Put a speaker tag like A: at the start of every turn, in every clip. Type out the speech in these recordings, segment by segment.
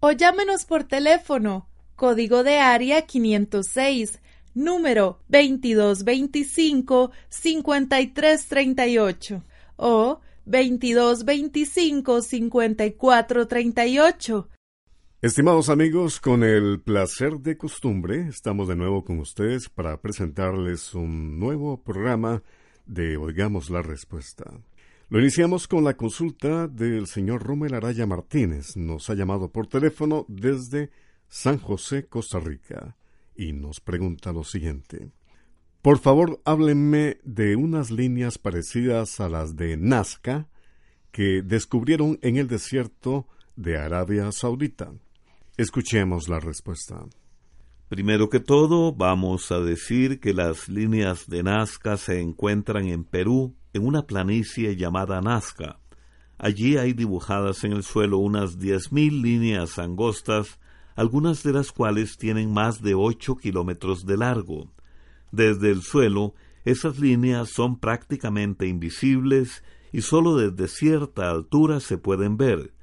A: O llámenos por teléfono, código de área 506, número 2225-5338 o 2225-5438
B: Estimados amigos, con el placer de costumbre, estamos de nuevo con ustedes para presentarles un nuevo programa de Oigamos la Respuesta. Lo iniciamos con la consulta del señor Romel Araya Martínez. Nos ha llamado por teléfono desde San José, Costa Rica, y nos pregunta lo siguiente. Por favor, háblenme de unas líneas parecidas a las de Nazca que descubrieron en el desierto de Arabia Saudita. Escuchemos la respuesta.
C: Primero que todo, vamos a decir que las líneas de Nazca se encuentran en Perú, en una planicie llamada Nazca. Allí hay dibujadas en el suelo unas diez mil líneas angostas, algunas de las cuales tienen más de ocho kilómetros de largo. Desde el suelo, esas líneas son prácticamente invisibles y sólo desde cierta altura se pueden ver.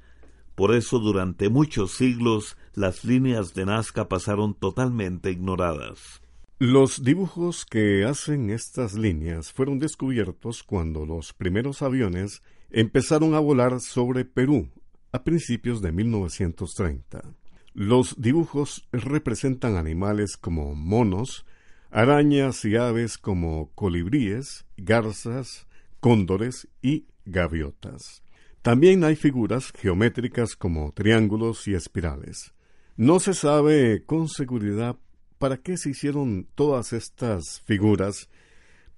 C: Por eso durante muchos siglos las líneas de Nazca pasaron totalmente ignoradas.
B: Los dibujos que hacen estas líneas fueron descubiertos cuando los primeros aviones empezaron a volar sobre Perú a principios de 1930. Los dibujos representan animales como monos, arañas y aves como colibríes, garzas, cóndores y gaviotas. También hay figuras geométricas como triángulos y espirales. No se sabe con seguridad para qué se hicieron todas estas figuras,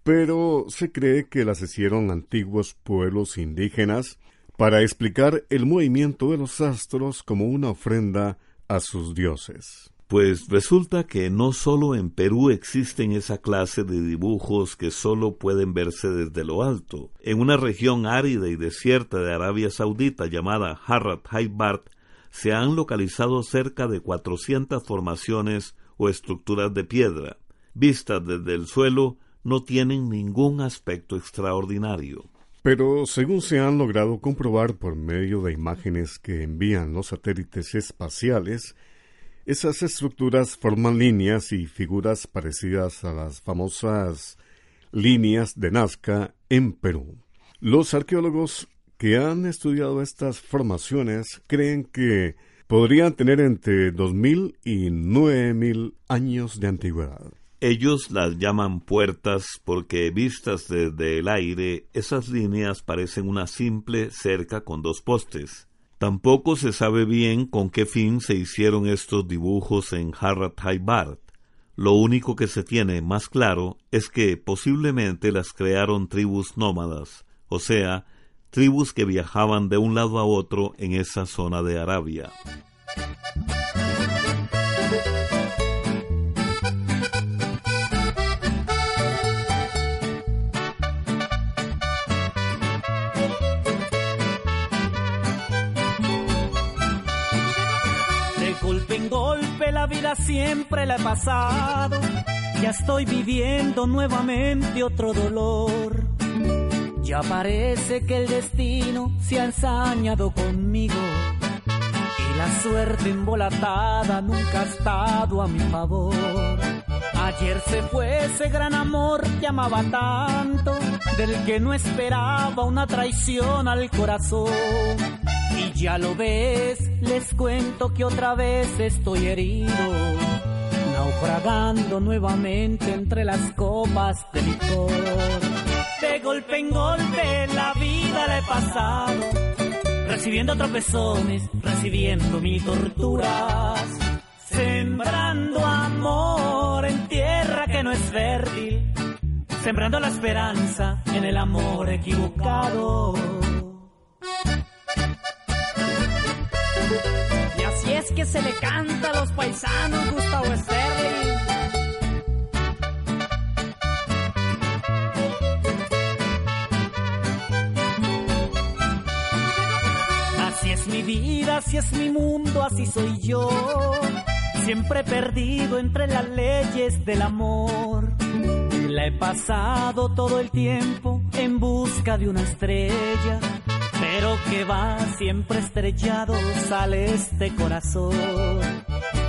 B: pero se cree que las hicieron antiguos pueblos indígenas para explicar el movimiento de los astros como una ofrenda a sus dioses.
C: Pues resulta que no solo en Perú existen esa clase de dibujos que solo pueden verse desde lo alto. En una región árida y desierta de Arabia Saudita llamada Harrat Haibart se han localizado cerca de 400 formaciones o estructuras de piedra. Vistas desde el suelo, no tienen ningún aspecto extraordinario.
B: Pero según se han logrado comprobar por medio de imágenes que envían los satélites espaciales, esas estructuras forman líneas y figuras parecidas a las famosas líneas de Nazca en Perú. Los arqueólogos que han estudiado estas formaciones creen que podrían tener entre 2.000 y 9.000 años de antigüedad.
C: Ellos las llaman puertas porque vistas desde el aire, esas líneas parecen una simple cerca con dos postes. Tampoco se sabe bien con qué fin se hicieron estos dibujos en Harrat Haibart. Lo único que se tiene más claro es que posiblemente las crearon tribus nómadas, o sea, tribus que viajaban de un lado a otro en esa zona de Arabia.
D: Vida siempre la he pasado. Ya estoy viviendo nuevamente otro dolor. Ya parece que el destino se ha ensañado conmigo. Y la suerte embolatada nunca ha estado a mi favor. Ayer se fue ese gran amor que amaba tanto, del que no esperaba una traición al corazón Y ya lo ves, les cuento que otra vez estoy herido, naufragando nuevamente entre las copas de licor. De golpe en golpe la vida la he pasado, recibiendo tropezones, recibiendo mil torturas, sembrando amor en tierra que no es fértil, sembrando la esperanza en el amor equivocado. Es que se le canta a los paisanos Gustavo Sterling. Así es mi vida, así es mi mundo, así soy yo. Siempre perdido entre las leyes del amor. La he pasado todo el tiempo en busca de una estrella pero que va siempre estrellado sale este corazón.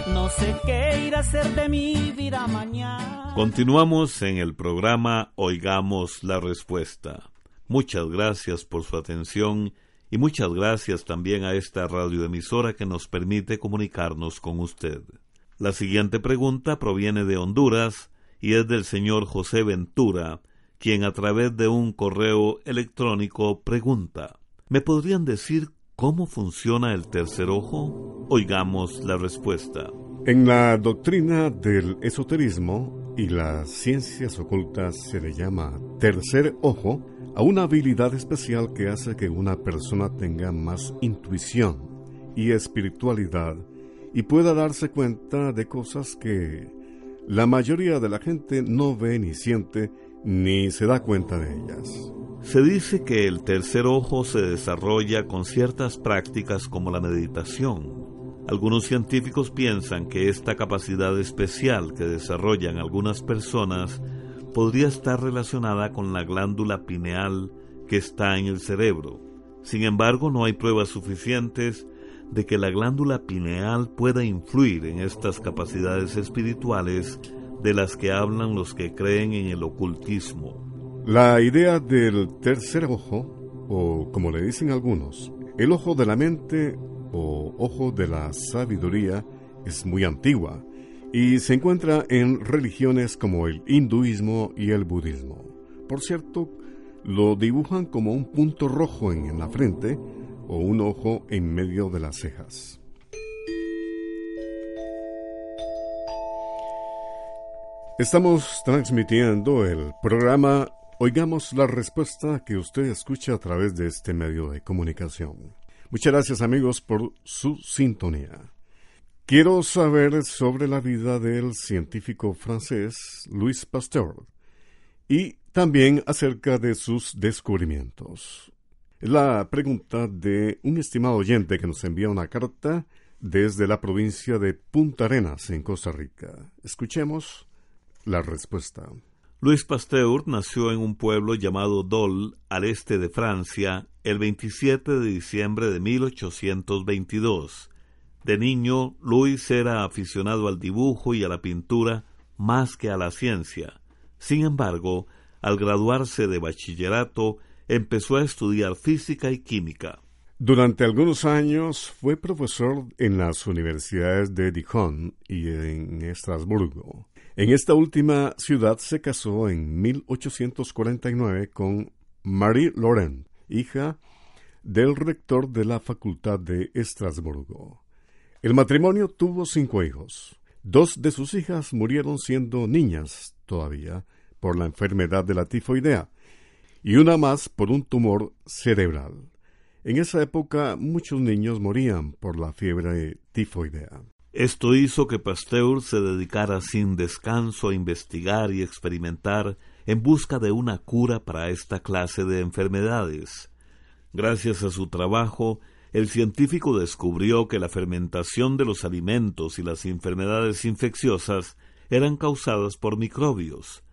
D: No sé qué ir a hacer de mi vida mañana.
C: Continuamos en el programa Oigamos la Respuesta. Muchas gracias por su atención y muchas gracias también a esta radioemisora que nos permite comunicarnos con usted. La siguiente pregunta proviene de Honduras y es del señor José Ventura, quien a través de un correo electrónico pregunta ¿Me podrían decir cómo funciona el tercer ojo? Oigamos la respuesta.
B: En la doctrina del esoterismo y las ciencias ocultas se le llama tercer ojo a una habilidad especial que hace que una persona tenga más intuición y espiritualidad y pueda darse cuenta de cosas que la mayoría de la gente no ve ni siente ni se da cuenta de ellas.
C: Se dice que el tercer ojo se desarrolla con ciertas prácticas como la meditación. Algunos científicos piensan que esta capacidad especial que desarrollan algunas personas podría estar relacionada con la glándula pineal que está en el cerebro. Sin embargo, no hay pruebas suficientes de que la glándula pineal pueda influir en estas capacidades espirituales de las que hablan los que creen en el ocultismo.
B: La idea del tercer ojo, o como le dicen algunos, el ojo de la mente o ojo de la sabiduría, es muy antigua y se encuentra en religiones como el hinduismo y el budismo. Por cierto, lo dibujan como un punto rojo en la frente o un ojo en medio de las cejas. Estamos transmitiendo el programa Oigamos la respuesta que usted escucha a través de este medio de comunicación. Muchas gracias amigos por su sintonía. Quiero saber sobre la vida del científico francés Louis Pasteur y también acerca de sus descubrimientos. La pregunta de un estimado oyente que nos envía una carta desde la provincia de Punta Arenas, en Costa Rica. Escuchemos la respuesta.
C: Louis Pasteur nació en un pueblo llamado Dole, al este de Francia, el 27 de diciembre de 1822. De niño, Louis era aficionado al dibujo y a la pintura más que a la ciencia. Sin embargo, al graduarse de bachillerato, empezó a estudiar física y química.
B: Durante algunos años fue profesor en las universidades de Dijon y en Estrasburgo. En esta última ciudad se casó en 1849 con Marie Laurent, hija del rector de la Facultad de Estrasburgo. El matrimonio tuvo cinco hijos. Dos de sus hijas murieron siendo niñas todavía por la enfermedad de la tifoidea y una más por un tumor cerebral. En esa época muchos niños morían por la fiebre tifoidea.
C: Esto hizo que Pasteur se dedicara sin descanso a investigar y experimentar en busca de una cura para esta clase de enfermedades. Gracias a su trabajo, el científico descubrió que la fermentación de los alimentos y las enfermedades infecciosas eran causadas por microbios.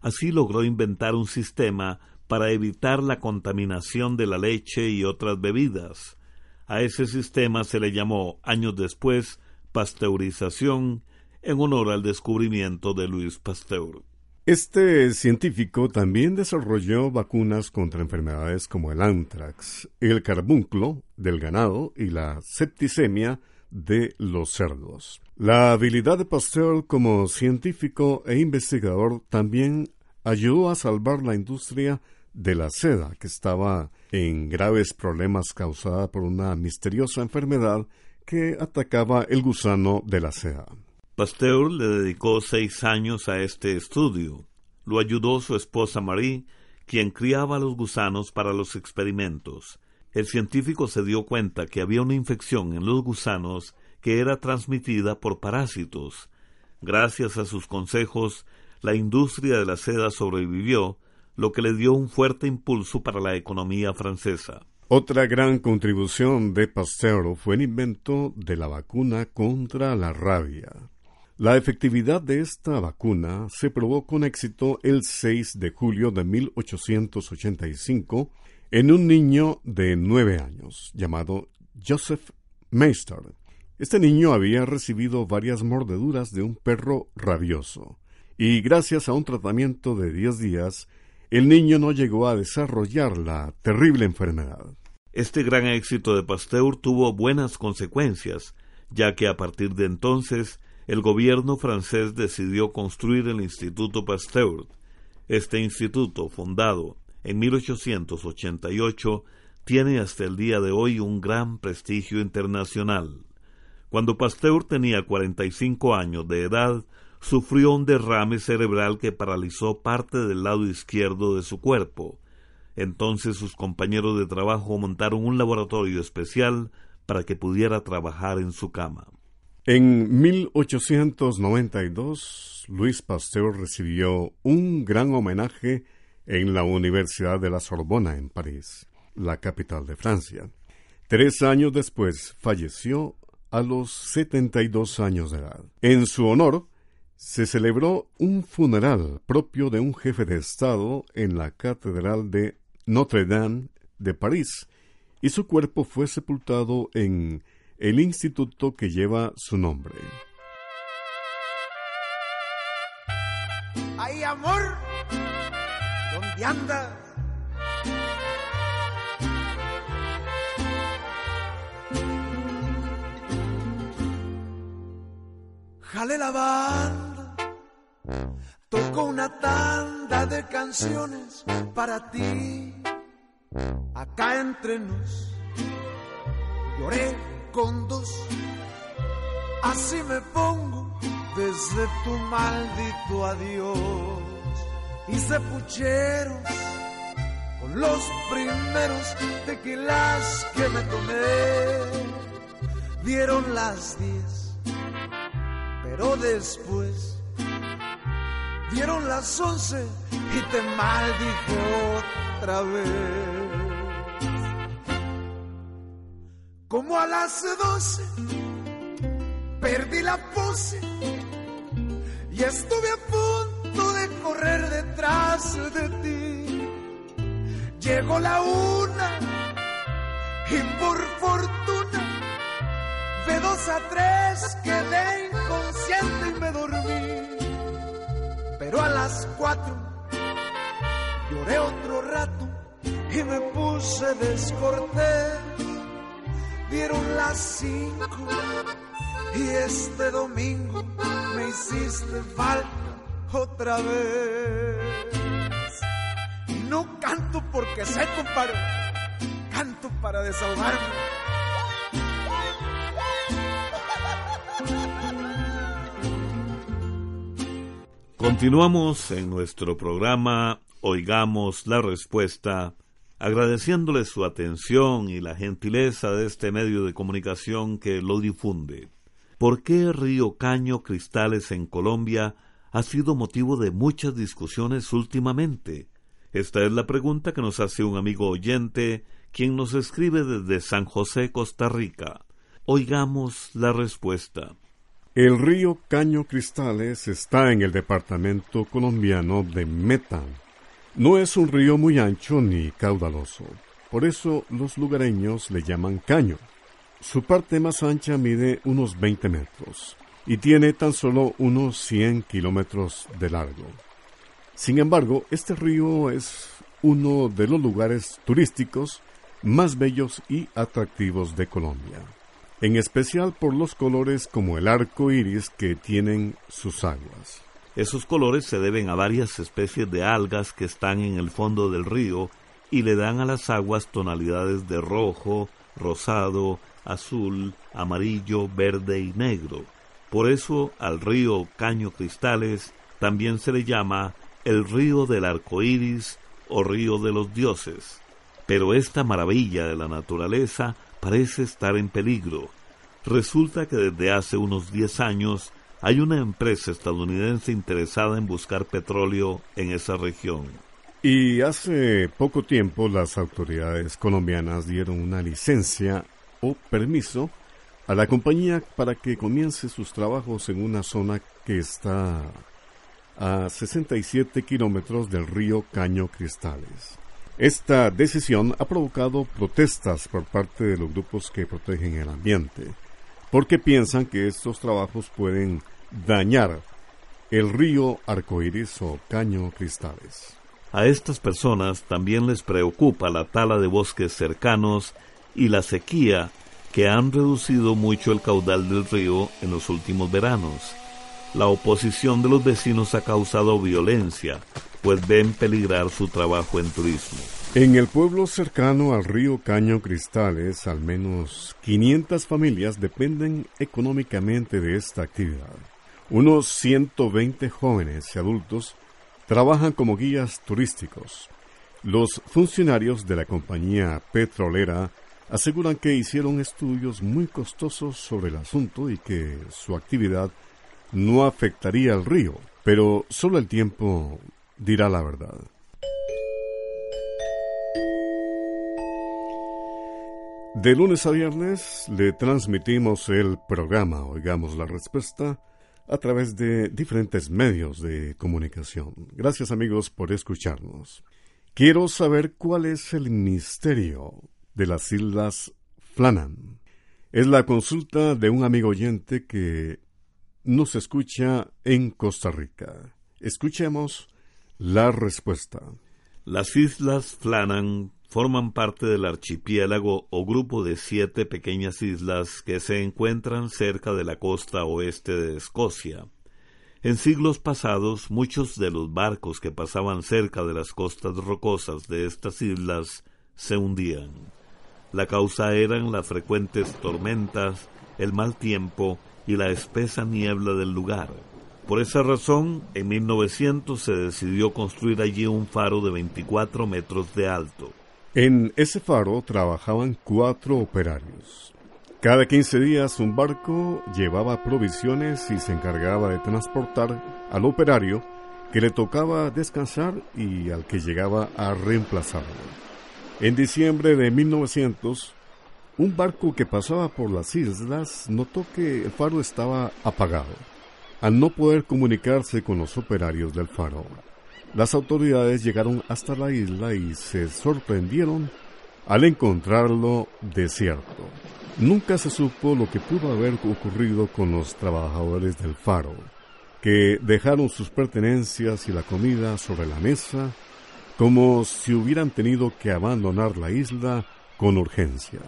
C: Así logró inventar un sistema para evitar la contaminación de la leche y otras bebidas. A ese sistema se le llamó, años después, pasteurización en honor al descubrimiento de Louis Pasteur.
B: Este científico también desarrolló vacunas contra enfermedades como el antrax, el carbunclo del ganado y la septicemia de los cerdos. La habilidad de Pasteur como científico e investigador también ayudó a salvar la industria de la seda, que estaba en graves problemas causada por una misteriosa enfermedad que atacaba el gusano de la seda.
C: Pasteur le dedicó seis años a este estudio. Lo ayudó su esposa Marie, quien criaba los gusanos para los experimentos. El científico se dio cuenta que había una infección en los gusanos que era transmitida por parásitos. Gracias a sus consejos, la industria de la seda sobrevivió, lo que le dio un fuerte impulso para la economía francesa.
B: Otra gran contribución de Pasteur fue el invento de la vacuna contra la rabia. La efectividad de esta vacuna se probó con éxito el 6 de julio de 1885 en un niño de nueve años llamado Joseph Meister. Este niño había recibido varias mordeduras de un perro rabioso, y gracias a un tratamiento de diez días, el niño no llegó a desarrollar la terrible enfermedad.
C: Este gran éxito de Pasteur tuvo buenas consecuencias, ya que a partir de entonces el gobierno francés decidió construir el Instituto Pasteur. Este instituto, fundado en 1888, tiene hasta el día de hoy un gran prestigio internacional. Cuando Pasteur tenía 45 años de edad, sufrió un derrame cerebral que paralizó parte del lado izquierdo de su cuerpo. Entonces sus compañeros de trabajo montaron un laboratorio especial para que pudiera trabajar en su cama.
B: En 1892, Luis Pasteur recibió un gran homenaje en la Universidad de la Sorbona en París, la capital de Francia. Tres años después falleció a los 72 años de edad. En su honor, se celebró un funeral propio de un jefe de Estado en la Catedral de Notre Dame de París, y su cuerpo fue sepultado en el instituto que lleva su nombre.
E: ¡Ay, amor! ¿Dónde andas? Jale la tocó una tanda de canciones para ti. Acá entre nos, lloré con dos, así me pongo desde tu maldito adiós. Hice pucheros con los primeros tequilas que me tomé, dieron las diez pero después dieron las once y te maldije otra vez. Como a las doce perdí la pose y estuve a punto de correr detrás de ti. Llegó la una y por fortuna de dos a tres quedé inconsciente y me dormí. Pero a las cuatro lloré otro rato y me puse descortés. Dieron las cinco y este domingo me hiciste falta otra vez. Y no canto porque sé, compadre, canto para desahogarme
C: Continuamos en nuestro programa Oigamos la Respuesta, agradeciéndole su atención y la gentileza de este medio de comunicación que lo difunde. ¿Por qué Río Caño Cristales en Colombia ha sido motivo de muchas discusiones últimamente? Esta es la pregunta que nos hace un amigo oyente, quien nos escribe desde San José, Costa Rica. Oigamos la respuesta.
B: El río Caño Cristales está en el departamento colombiano de Meta. No es un río muy ancho ni caudaloso, por eso los lugareños le llaman caño. Su parte más ancha mide unos 20 metros y tiene tan solo unos 100 kilómetros de largo. Sin embargo, este río es uno de los lugares turísticos más bellos y atractivos de Colombia, en especial por los colores como el arco iris que tienen sus aguas.
C: Esos colores se deben a varias especies de algas que están en el fondo del río y le dan a las aguas tonalidades de rojo, rosado, azul, amarillo, verde y negro. Por eso al río Caño Cristales también se le llama el río del arco iris o río de los dioses. Pero esta maravilla de la naturaleza parece estar en peligro. Resulta que desde hace unos 10 años hay una empresa estadounidense interesada en buscar petróleo en esa región.
B: Y hace poco tiempo las autoridades colombianas dieron una licencia o permiso a la compañía para que comience sus trabajos en una zona que está a 67 kilómetros del río Caño Cristales. Esta decisión ha provocado protestas por parte de los grupos que protegen el ambiente, porque piensan que estos trabajos pueden dañar el río Arcoíris o Caño Cristales.
C: A estas personas también les preocupa la tala de bosques cercanos y la sequía que han reducido mucho el caudal del río en los últimos veranos. La oposición de los vecinos ha causado violencia, pues ven peligrar su trabajo en turismo.
B: En el pueblo cercano al río Caño Cristales, al menos 500 familias dependen económicamente de esta actividad. Unos 120 jóvenes y adultos trabajan como guías turísticos. Los funcionarios de la compañía petrolera aseguran que hicieron estudios muy costosos sobre el asunto y que su actividad no afectaría al río, pero solo el tiempo dirá la verdad. De lunes a viernes le transmitimos el programa Oigamos la Respuesta a través de diferentes medios de comunicación. Gracias amigos por escucharnos. Quiero saber cuál es el misterio de las Islas Flannan. Es la consulta de un amigo oyente que nos escucha en Costa Rica. Escuchemos la respuesta.
C: Las Islas Flannan forman parte del archipiélago o grupo de siete pequeñas islas que se encuentran cerca de la costa oeste de Escocia. En siglos pasados, muchos de los barcos que pasaban cerca de las costas rocosas de estas islas se hundían. La causa eran las frecuentes tormentas, el mal tiempo y la espesa niebla del lugar. Por esa razón, en 1900 se decidió construir allí un faro de 24 metros de alto.
B: En ese faro trabajaban cuatro operarios. Cada 15 días un barco llevaba provisiones y se encargaba de transportar al operario que le tocaba descansar y al que llegaba a reemplazarlo. En diciembre de 1900, un barco que pasaba por las islas notó que el faro estaba apagado al no poder comunicarse con los operarios del faro. Las autoridades llegaron hasta la isla y se sorprendieron al encontrarlo desierto. Nunca se supo lo que pudo haber ocurrido con los trabajadores del faro, que dejaron sus pertenencias y la comida sobre la mesa como si hubieran tenido que abandonar la isla con urgencia.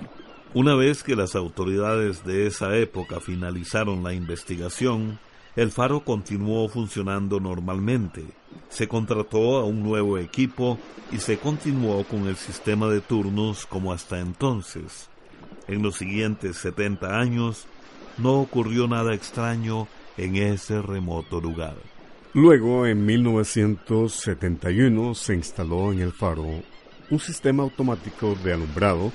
C: Una vez que las autoridades de esa época finalizaron la investigación, el faro continuó funcionando normalmente. Se contrató a un nuevo equipo y se continuó con el sistema de turnos como hasta entonces. En los siguientes 70 años no ocurrió nada extraño en ese remoto lugar.
B: Luego, en 1971, se instaló en el faro un sistema automático de alumbrado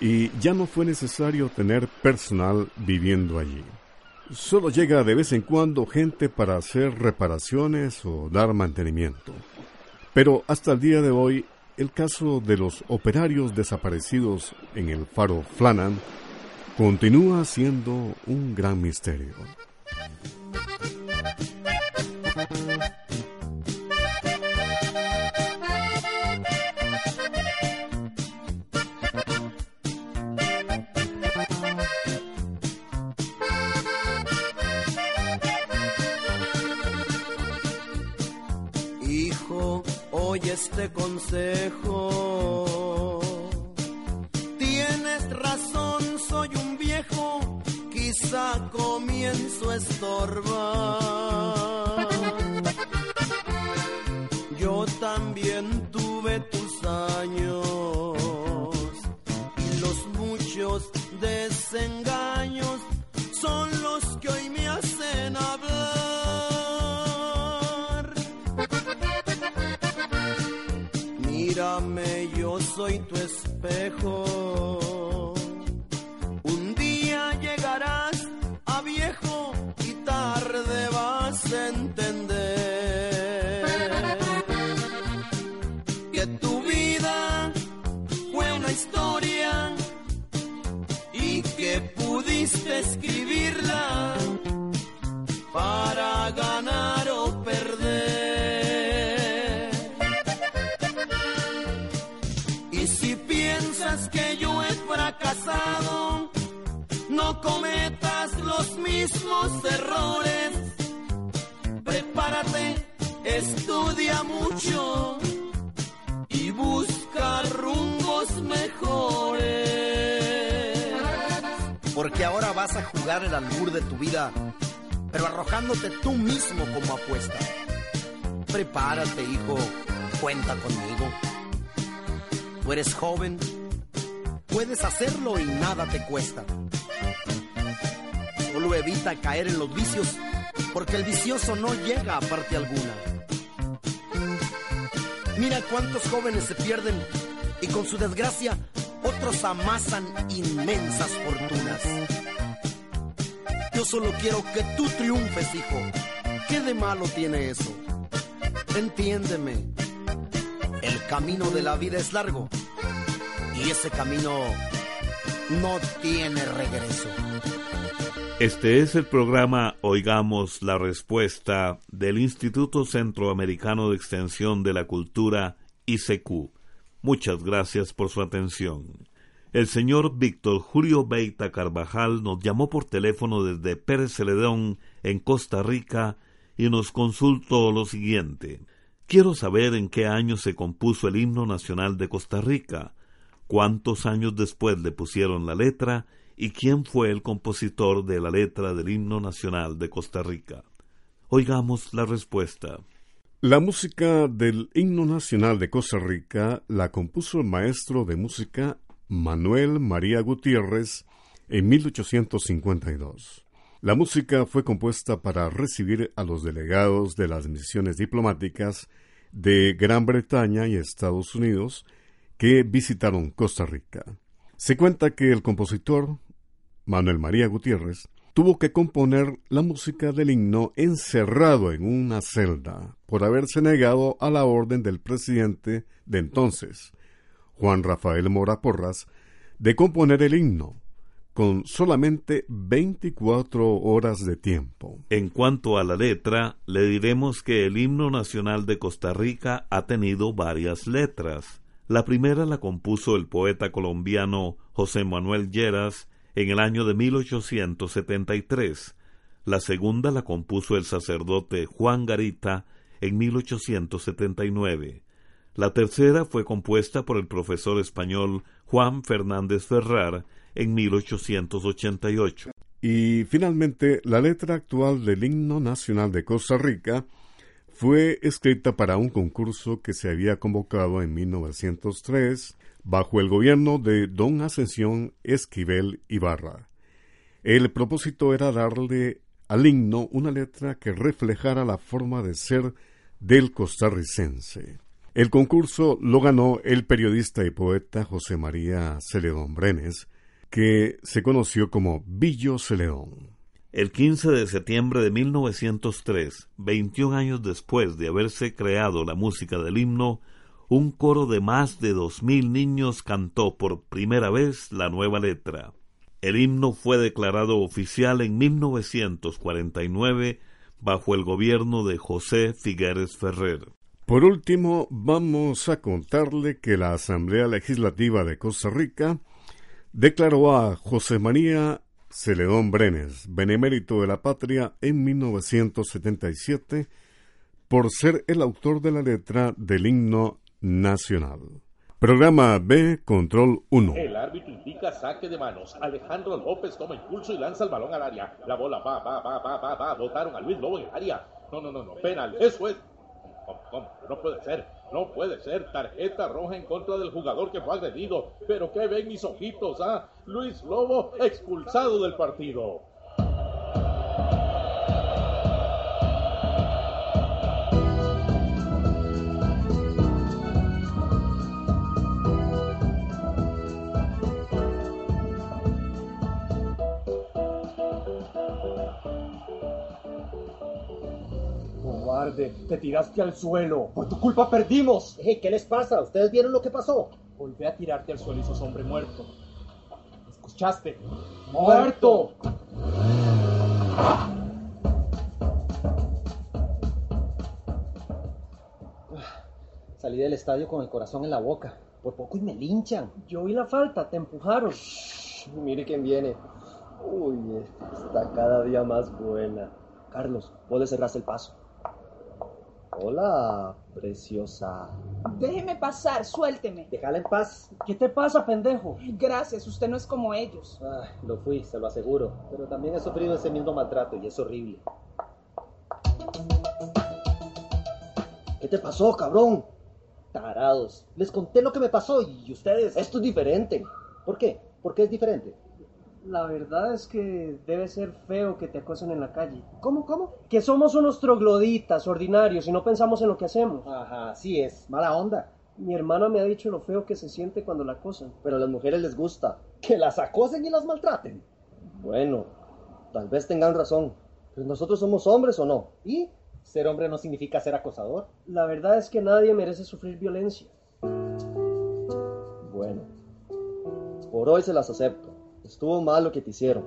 B: y ya no fue necesario tener personal viviendo allí. Solo llega de vez en cuando gente para hacer reparaciones o dar mantenimiento. Pero hasta el día de hoy, el caso de los operarios desaparecidos en el faro Flannan continúa siendo un gran misterio.
F: Este consejo. Tienes razón, soy un viejo, quizá comienzo a estorbar. Soy tu espejo. Yo he fracasado, no cometas los mismos errores. Prepárate, estudia mucho y busca rumbos mejores. Porque ahora vas a jugar el albur de tu vida, pero arrojándote tú mismo como apuesta. Prepárate, hijo, cuenta conmigo. Tú eres joven, puedes hacerlo y nada te cuesta. Solo evita caer en los vicios, porque el vicioso no llega a parte alguna. Mira cuántos jóvenes se pierden y con su desgracia otros amasan inmensas fortunas. Yo solo quiero que tú triunfes, hijo. ¿Qué de malo tiene eso? Entiéndeme. El camino de la vida es largo y ese camino no tiene regreso.
C: Este es el programa Oigamos la Respuesta del Instituto Centroamericano de Extensión de la Cultura, ICQ. Muchas gracias por su atención. El señor Víctor Julio Beita Carvajal nos llamó por teléfono desde Pérez Celedón, en Costa Rica, y nos consultó lo siguiente. Quiero saber en qué año se compuso el himno nacional de Costa Rica, cuántos años después le pusieron la letra y quién fue el compositor de la letra del himno nacional de Costa Rica. Oigamos la respuesta.
B: La música del himno nacional de Costa Rica la compuso el maestro de música Manuel María Gutiérrez en 1852. La música fue compuesta para recibir a los delegados de las misiones diplomáticas de Gran Bretaña y Estados Unidos que visitaron Costa Rica. Se cuenta que el compositor, Manuel María Gutiérrez, tuvo que componer la música del himno encerrado en una celda por haberse negado a la orden del presidente de entonces, Juan Rafael Mora Porras, de componer el himno con solamente 24 horas de tiempo.
C: En cuanto a la letra, le diremos que el himno nacional de Costa Rica ha tenido varias letras. La primera la compuso el poeta colombiano José Manuel Lleras en el año de 1873. La segunda la compuso el sacerdote Juan Garita en 1879. La tercera fue compuesta por el profesor español Juan Fernández Ferrar en 1888.
B: Y finalmente, la letra actual del himno nacional de Costa Rica fue escrita para un concurso que se había convocado en 1903 bajo el gobierno de don Ascensión Esquivel Ibarra. El propósito era darle al himno una letra que reflejara la forma de ser del costarricense. El concurso lo ganó el periodista y poeta José María Celedón Brenes, que se conoció como Billo Celedón.
C: El 15 de septiembre de 1903, 21 años después de haberse creado la música del himno, un coro de más de dos mil niños cantó por primera vez la nueva letra. El himno fue declarado oficial en 1949 bajo el gobierno de José Figueres Ferrer.
B: Por último, vamos a contarle que la Asamblea Legislativa de Costa Rica declaró a José María Celedón Brenes, benemérito de la patria, en 1977 por ser el autor de la letra del himno nacional. Programa B, Control 1.
G: El árbitro indica saque de manos. Alejandro López toma impulso y lanza el balón al área. La bola va, va, va, va, va, va. Votaron a Luis Lobo en el área. No, no, no, no. Penal. Eso es. ¿Cómo? No puede ser. No puede ser. Tarjeta roja en contra del jugador que fue agredido. Pero ¿qué ven mis ojitos, ah? Luis Lobo expulsado del partido.
H: Cobarde, te tiraste al suelo. Por tu culpa perdimos.
I: Eh, ¿Qué les pasa? ¿Ustedes vieron lo que pasó?
H: Volví a tirarte al suelo y sos hombre muerto. ¿Escuchaste? ¡Muerto!
I: Salí del estadio con el corazón en la boca. Por poco y me linchan.
H: Yo vi la falta, te empujaron.
I: Mire quién viene. Uy, está cada día más buena. Carlos, vos le cerrás el paso. Hola, preciosa.
J: Déjeme pasar, suélteme.
I: Déjala en paz.
H: ¿Qué te pasa, pendejo?
J: Gracias, usted no es como ellos.
I: Ay, lo fui, se lo aseguro. Pero también he sufrido ese mismo maltrato y es horrible. ¿Qué te pasó, cabrón? Tarados. Les conté lo que me pasó y ustedes. Esto es diferente. ¿Por qué? ¿Por qué es diferente?
H: La verdad es que debe ser feo que te acosen en la calle.
I: ¿Cómo, cómo?
H: Que somos unos trogloditas ordinarios y no pensamos en lo que hacemos.
I: Ajá, sí es. Mala onda.
H: Mi hermana me ha dicho lo feo que se siente cuando la acosan.
I: Pero a las mujeres les gusta. Que las acosen y las maltraten. Bueno, tal vez tengan razón. Pero nosotros somos hombres o no. ¿Y? Ser hombre no significa ser acosador.
H: La verdad es que nadie merece sufrir violencia.
I: Bueno, por hoy se las acepto. Estuvo mal lo que te hicieron.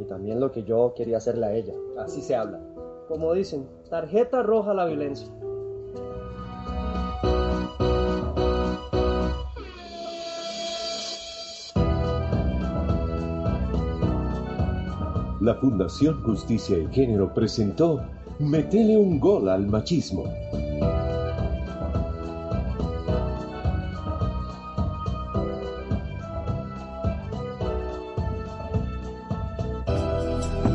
I: Y también lo que yo quería hacerle a ella. Así se habla.
H: Como dicen, tarjeta roja a la violencia.
K: La Fundación Justicia y Género presentó Metele un gol al machismo.